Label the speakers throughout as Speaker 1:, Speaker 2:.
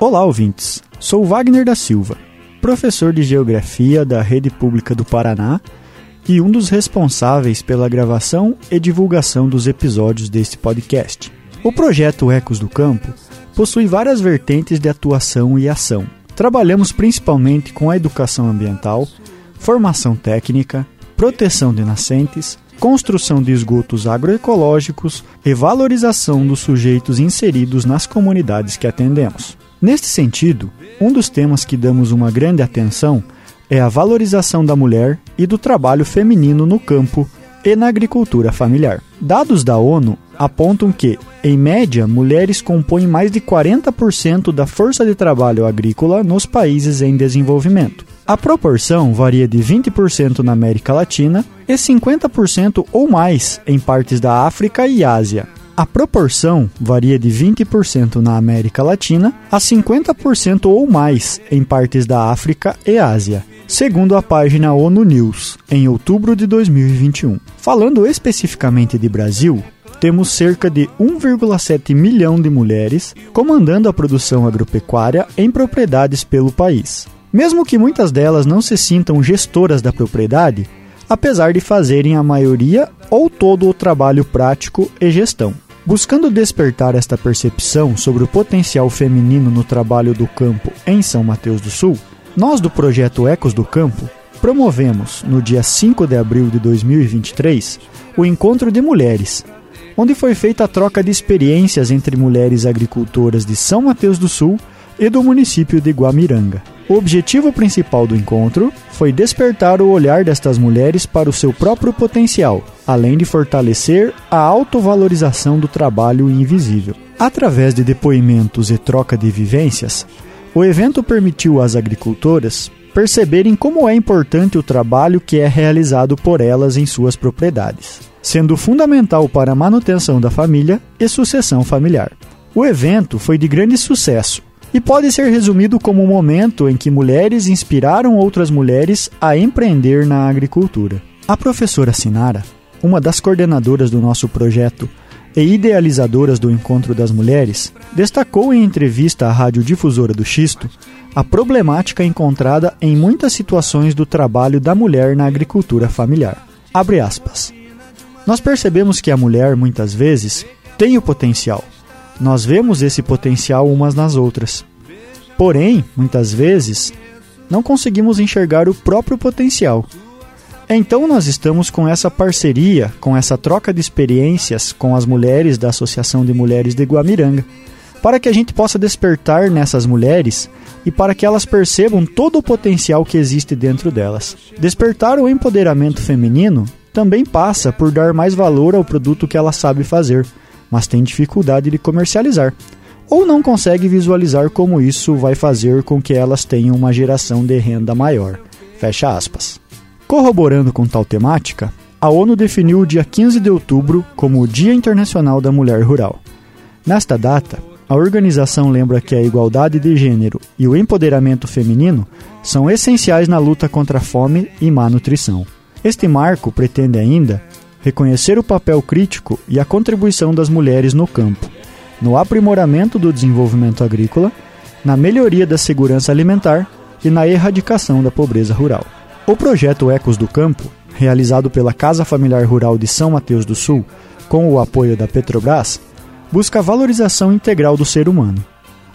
Speaker 1: Olá, ouvintes. Sou Wagner da Silva, professor de Geografia da Rede Pública do Paraná e um dos responsáveis pela gravação e divulgação dos episódios deste podcast. O projeto Ecos do Campo possui várias vertentes de atuação e ação. Trabalhamos principalmente com a educação ambiental, formação técnica, proteção de nascentes, construção de esgotos agroecológicos e valorização dos sujeitos inseridos nas comunidades que atendemos. Neste sentido, um dos temas que damos uma grande atenção é a valorização da mulher e do trabalho feminino no campo e na agricultura familiar. Dados da ONU apontam que, em média, mulheres compõem mais de 40% da força de trabalho agrícola nos países em desenvolvimento. A proporção varia de 20% na América Latina e 50% ou mais em partes da África e Ásia. A proporção varia de 20% na América Latina a 50% ou mais em partes da África e Ásia, segundo a página ONU News, em outubro de 2021. Falando especificamente de Brasil, temos cerca de 1,7 milhão de mulheres comandando a produção agropecuária em propriedades pelo país. Mesmo que muitas delas não se sintam gestoras da propriedade, apesar de fazerem a maioria ou todo o trabalho prático e gestão. Buscando despertar esta percepção sobre o potencial feminino no trabalho do campo em São Mateus do Sul, nós do projeto Ecos do Campo promovemos, no dia 5 de abril de 2023, o Encontro de Mulheres, onde foi feita a troca de experiências entre mulheres agricultoras de São Mateus do Sul e do município de Guamiranga. O objetivo principal do encontro foi despertar o olhar destas mulheres para o seu próprio potencial, além de fortalecer a autovalorização do trabalho invisível. Através de depoimentos e troca de vivências, o evento permitiu às agricultoras perceberem como é importante o trabalho que é realizado por elas em suas propriedades, sendo fundamental para a manutenção da família e sucessão familiar. O evento foi de grande sucesso e pode ser resumido como um momento em que mulheres inspiraram outras mulheres a empreender na agricultura. A professora Sinara, uma das coordenadoras do nosso projeto e idealizadoras do Encontro das Mulheres, destacou em entrevista à Rádio Difusora do Xisto a problemática encontrada em muitas situações do trabalho da mulher na agricultura familiar. Abre aspas. Nós percebemos que a mulher, muitas vezes, tem o potencial, nós vemos esse potencial umas nas outras. Porém, muitas vezes, não conseguimos enxergar o próprio potencial. Então, nós estamos com essa parceria, com essa troca de experiências com as mulheres da Associação de Mulheres de Guamiranga, para que a gente possa despertar nessas mulheres e para que elas percebam todo o potencial que existe dentro delas. Despertar o empoderamento feminino também passa por dar mais valor ao produto que ela sabe fazer mas tem dificuldade de comercializar, ou não consegue visualizar como isso vai fazer com que elas tenham uma geração de renda maior. Fecha aspas. Corroborando com tal temática, a ONU definiu o dia 15 de outubro como o Dia Internacional da Mulher Rural. Nesta data, a organização lembra que a igualdade de gênero e o empoderamento feminino são essenciais na luta contra a fome e má nutrição. Este marco pretende ainda reconhecer o papel crítico e a contribuição das mulheres no campo, no aprimoramento do desenvolvimento agrícola, na melhoria da segurança alimentar e na erradicação da pobreza rural. O projeto Ecos do Campo, realizado pela Casa Familiar Rural de São Mateus do Sul, com o apoio da Petrobras, busca a valorização integral do ser humano,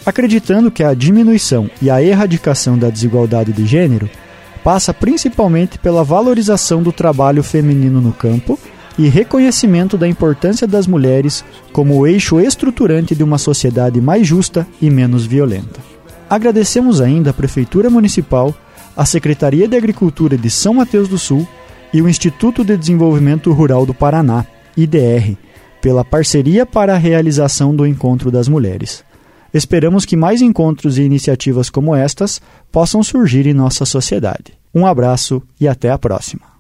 Speaker 1: acreditando que a diminuição e a erradicação da desigualdade de gênero passa principalmente pela valorização do trabalho feminino no campo e reconhecimento da importância das mulheres como o eixo estruturante de uma sociedade mais justa e menos violenta. Agradecemos ainda a Prefeitura Municipal, a Secretaria de Agricultura de São Mateus do Sul e o Instituto de Desenvolvimento Rural do Paraná, IDR, pela parceria para a realização do Encontro das Mulheres. Esperamos que mais encontros e iniciativas como estas possam surgir em nossa sociedade. Um abraço e até a próxima.